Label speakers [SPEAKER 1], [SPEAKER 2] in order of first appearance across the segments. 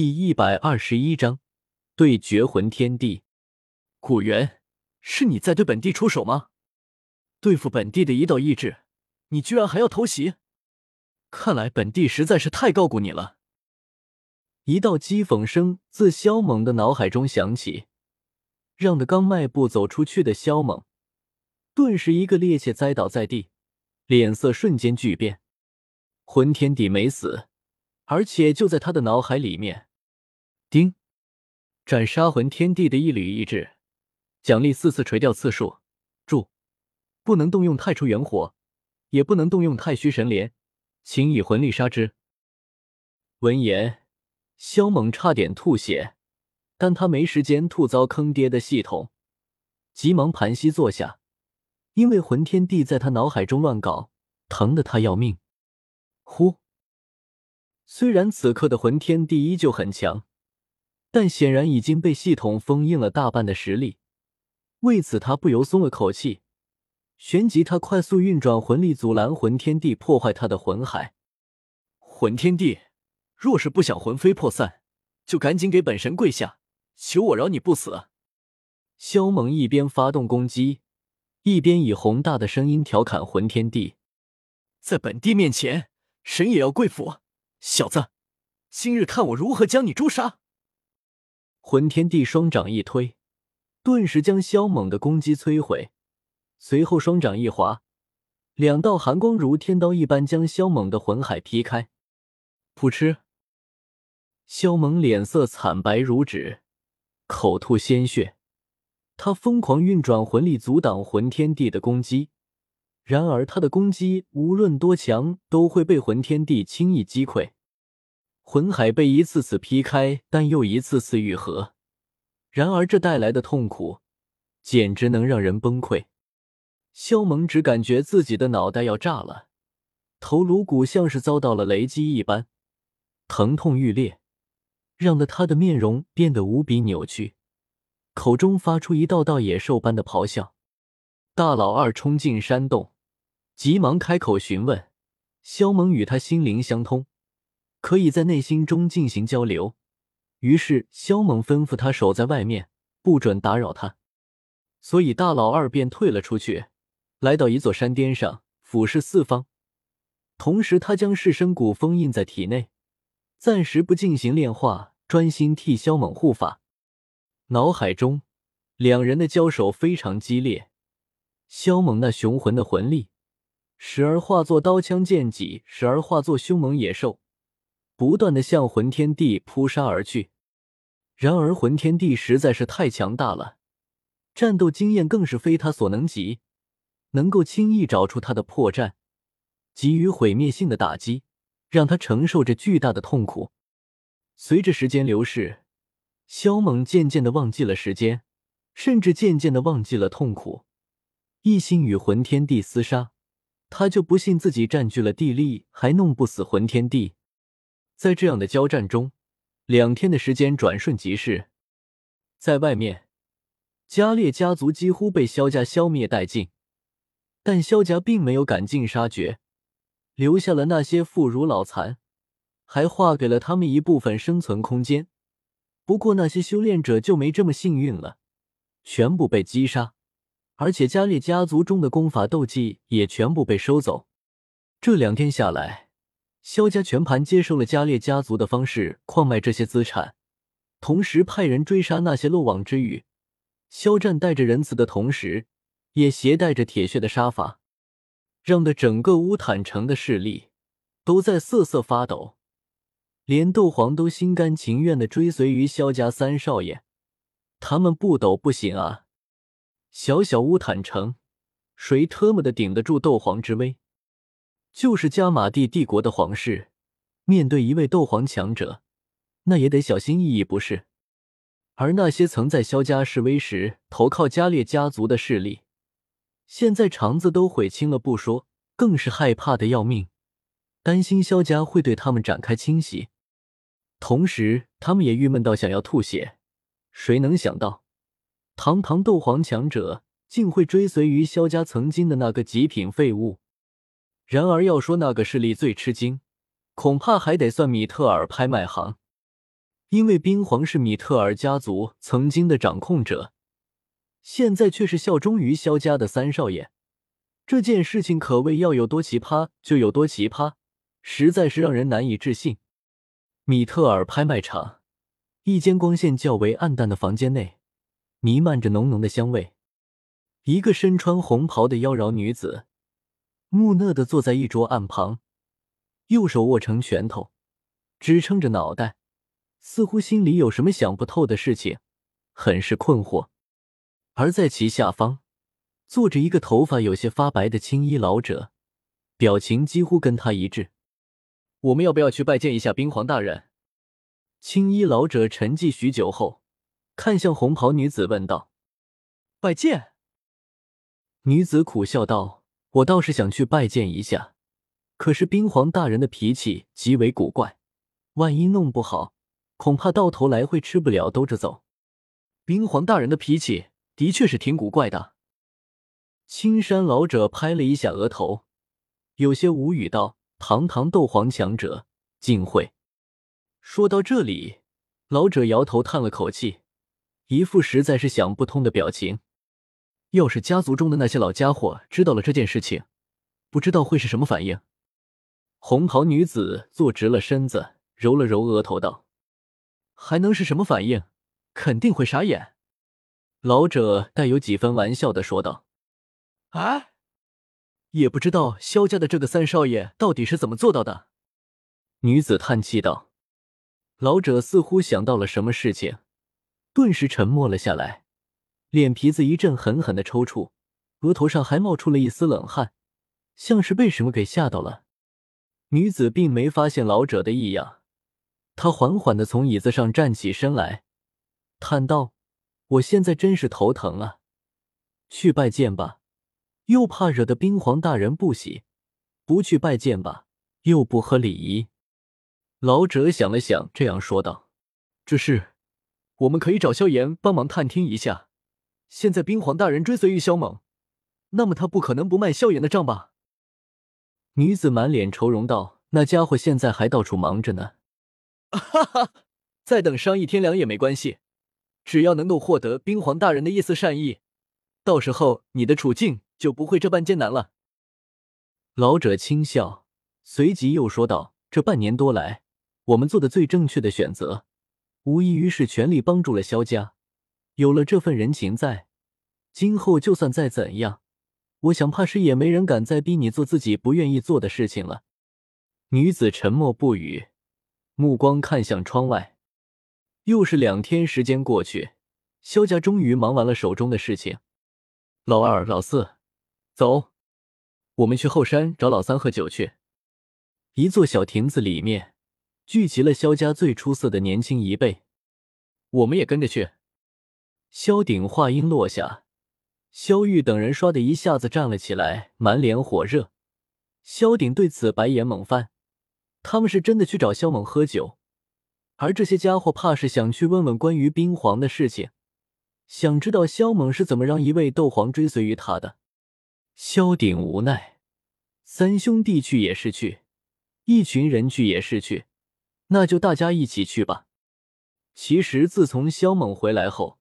[SPEAKER 1] 第一百二十一章对决魂天地。古元，是你在对本帝出手吗？对付本帝的一道意志，你居然还要偷袭？看来本帝实在是太高估你了。一道讥讽声自萧猛的脑海中响起，让的刚迈步走出去的萧猛，顿时一个趔趄栽倒在地，脸色瞬间巨变。魂天帝没死，而且就在他的脑海里面。丁，斩杀魂天地的一缕意志，奖励四次垂钓次数。注：不能动用太初元火，也不能动用太虚神莲，请以魂力杀之。闻言，萧猛差点吐血，但他没时间吐遭坑爹的系统，急忙盘膝坐下，因为魂天地在他脑海中乱搞，疼得他要命。呼，虽然此刻的魂天地依旧很强。但显然已经被系统封印了大半的实力，为此他不由松了口气，旋即他快速运转魂力阻拦魂天地破坏他的魂海。魂天地，若是不想魂飞魄散，就赶紧给本神跪下，求我饶你不死！萧猛一边发动攻击，一边以宏大的声音调侃魂天帝：“在本帝面前，神也要跪服，小子，今日看我如何将你诛杀！”魂天帝双掌一推，顿时将萧猛的攻击摧毁。随后双掌一划，两道寒光如天刀一般将萧猛的魂海劈开。噗嗤！萧猛脸色惨白如纸，口吐鲜血。他疯狂运转魂力阻挡魂天帝的攻击，然而他的攻击无论多强，都会被魂天帝轻易击溃。魂海被一次次劈开，但又一次次愈合。然而这带来的痛苦，简直能让人崩溃。萧猛只感觉自己的脑袋要炸了，头颅骨像是遭到了雷击一般，疼痛欲裂，让得他的面容变得无比扭曲，口中发出一道道野兽般的咆哮。大老二冲进山洞，急忙开口询问。萧猛与他心灵相通。可以在内心中进行交流，于是萧猛吩咐他守在外面，不准打扰他。所以大老二便退了出去，来到一座山巅上，俯视四方。同时，他将噬生骨封印在体内，暂时不进行炼化，专心替萧猛护法。脑海中，两人的交手非常激烈。萧猛那雄浑的魂力，时而化作刀枪剑戟，时而化作凶猛野兽。不断的向魂天地扑杀而去，然而魂天地实在是太强大了，战斗经验更是非他所能及，能够轻易找出他的破绽，给予毁灭性的打击，让他承受着巨大的痛苦。随着时间流逝，萧猛渐渐的忘记了时间，甚至渐渐的忘记了痛苦，一心与魂天地厮杀。他就不信自己占据了地利还弄不死魂天地。在这样的交战中，两天的时间转瞬即逝。在外面，加列家族几乎被萧家消灭殆尽，但萧家并没有赶尽杀绝，留下了那些妇孺老残，还划给了他们一部分生存空间。不过那些修炼者就没这么幸运了，全部被击杀，而且加列家族中的功法斗技也全部被收走。这两天下来。萧家全盘接受了加列家族的方式矿卖这些资产，同时派人追杀那些漏网之鱼。肖战带着仁慈的同时，也携带着铁血的杀伐，让的整个乌坦城的势力都在瑟瑟发抖。连斗皇都心甘情愿的追随于萧家三少爷，他们不抖不行啊！小小乌坦城，谁特么的顶得住斗皇之威？就是加玛蒂帝国的皇室，面对一位斗皇强者，那也得小心翼翼，不是？而那些曾在萧家示威时投靠加列家族的势力，现在肠子都悔青了不说，更是害怕的要命，担心萧家会对他们展开侵袭。同时，他们也郁闷到想要吐血。谁能想到，堂堂斗皇强者竟会追随于萧家曾经的那个极品废物？然而，要说那个势力最吃惊，恐怕还得算米特尔拍卖行。因为冰皇是米特尔家族曾经的掌控者，现在却是效忠于萧家的三少爷，这件事情可谓要有多奇葩就有多奇葩，实在是让人难以置信。米特尔拍卖场，一间光线较为暗淡的房间内，弥漫着浓浓的香味。一个身穿红袍的妖娆女子，木讷的坐在一桌案旁，右手握成拳头，支撑着脑袋。似乎心里有什么想不透的事情，很是困惑。而在其下方，坐着一个头发有些发白的青衣老者，表情几乎跟他一致。我们要不要去拜见一下冰皇大人？青衣老者沉寂许久后，看向红袍女子问道：“拜见？”女子苦笑道：“我倒是想去拜见一下，可是冰皇大人的脾气极为古怪，万一弄不好……”恐怕到头来会吃不了兜着走。冰皇大人的脾气的确是挺古怪的。青山老者拍了一下额头，有些无语道：“堂堂斗皇强者，竟会……”说到这里，老者摇头叹了口气，一副实在是想不通的表情。要是家族中的那些老家伙知道了这件事情，不知道会是什么反应。红袍女子坐直了身子，揉了揉额头道。还能是什么反应？肯定会傻眼。老者带有几分玩笑的说道：“啊，也不知道萧家的这个三少爷到底是怎么做到的。”女子叹气道。老者似乎想到了什么事情，顿时沉默了下来，脸皮子一阵狠狠的抽搐，额头上还冒出了一丝冷汗，像是被什么给吓到了。女子并没发现老者的异样。她缓缓的从椅子上站起身来，叹道：“我现在真是头疼啊，去拜见吧，又怕惹得冰皇大人不喜；不去拜见吧，又不合礼仪。”老者想了想，这样说道：“这事，我们可以找萧炎帮忙探听一下。现在冰皇大人追随于萧猛，那么他不可能不卖萧炎的账吧？”女子满脸愁容道：“那家伙现在还到处忙着呢。”哈哈，再等上一天两也没关系，只要能够获得冰皇大人的一丝善意，到时候你的处境就不会这般艰难了。老者轻笑，随即又说道：“这半年多来，我们做的最正确的选择，无异于是全力帮助了萧家。有了这份人情在，今后就算再怎样，我想怕是也没人敢再逼你做自己不愿意做的事情了。”女子沉默不语。目光看向窗外，又是两天时间过去，萧家终于忙完了手中的事情。老二、老四，走，我们去后山找老三喝酒去。一座小亭子里面，聚集了萧家最出色的年轻一辈。我们也跟着去。萧鼎话音落下，萧玉等人唰的一下子站了起来，满脸火热。萧鼎对此白眼猛翻。他们是真的去找萧猛喝酒，而这些家伙怕是想去问问关于冰皇的事情，想知道萧猛是怎么让一位斗皇追随于他的。萧鼎无奈，三兄弟去也是去，一群人去也是去，那就大家一起去吧。其实自从萧猛回来后，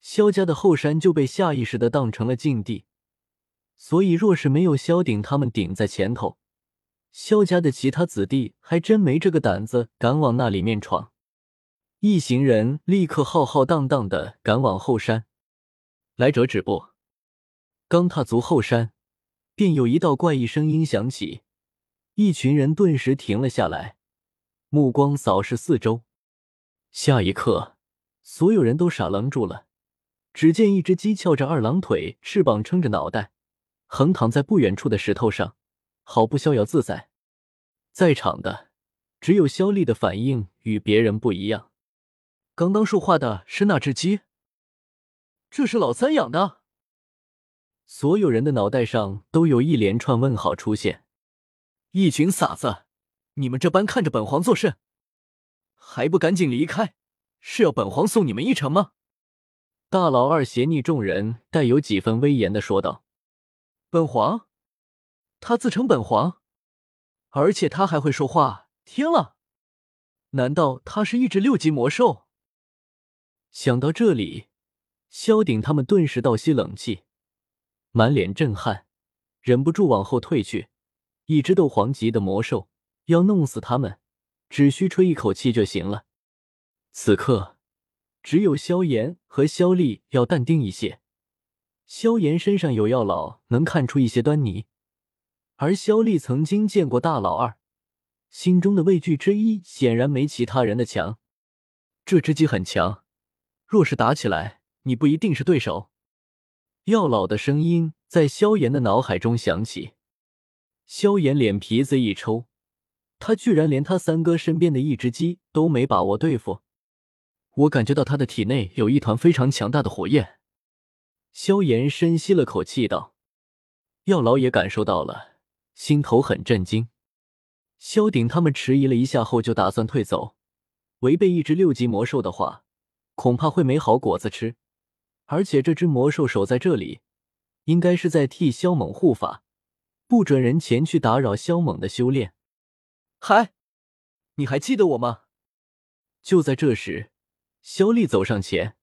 [SPEAKER 1] 萧家的后山就被下意识的当成了禁地，所以若是没有萧鼎他们顶在前头。萧家的其他子弟还真没这个胆子敢往那里面闯，一行人立刻浩浩荡荡的赶往后山。来者止步！刚踏足后山，便有一道怪异声音响起，一群人顿时停了下来，目光扫视四周。下一刻，所有人都傻愣住了。只见一只鸡翘着二郎腿，翅膀撑着脑袋，横躺在不远处的石头上。毫不逍遥自在，在场的只有肖丽的反应与别人不一样。刚刚说话的是那只鸡？这是老三养的？所有人的脑袋上都有一连串问号出现。一群傻子，你们这般看着本皇作甚？还不赶紧离开！是要本皇送你们一程吗？大老二斜睨众人，带有几分威严的说道：“本皇。”他自称本皇，而且他还会说话。天啊！难道他是一只六级魔兽？想到这里，萧鼎他们顿时倒吸冷气，满脸震撼，忍不住往后退去。一只斗皇级的魔兽，要弄死他们，只需吹一口气就行了。此刻，只有萧炎和萧丽要淡定一些。萧炎身上有药老，能看出一些端倪，而萧丽曾经见过大老二，心中的畏惧之一显然没其他人的强。这只鸡很强，若是打起来，你不一定是对手。药老的声音在萧炎的脑海中响起，萧炎脸皮子一抽，他居然连他三哥身边的一只鸡都没把握对付。我感觉到他的体内有一团非常强大的火焰。萧炎深吸了口气，道：“药老也感受到了，心头很震惊。萧鼎他们迟疑了一下后，就打算退走。违背一只六级魔兽的话，恐怕会没好果子吃。而且这只魔兽守在这里，应该是在替萧猛护法，不准人前去打扰萧猛的修炼。嗨，你还记得我吗？”就在这时，肖丽走上前，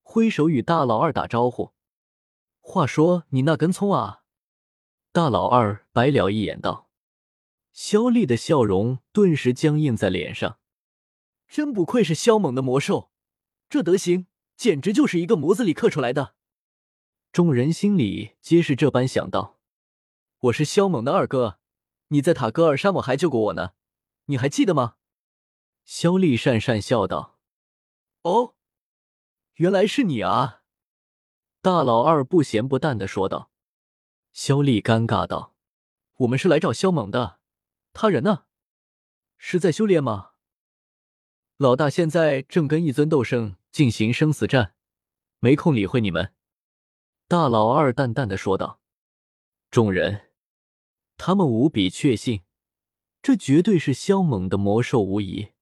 [SPEAKER 1] 挥手与大老二打招呼。话说你那根葱啊！大老二白了一眼，道：“肖丽的笑容顿时僵硬在脸上，真不愧是肖猛的魔兽，这德行简直就是一个模子里刻出来的。”众人心里皆是这般想到。我是肖猛的二哥，你在塔戈尔沙漠还救过我呢，你还记得吗？肖丽讪讪笑道：“哦，原来是你啊！”大老二不咸不淡的说道：“肖丽尴尬道，我们是来找肖猛的，他人呢？是在修炼吗？老大现在正跟一尊斗圣进行生死战，没空理会你们。”大老二淡淡的说道。众人，他们无比确信，这绝对是萧猛的魔兽无疑。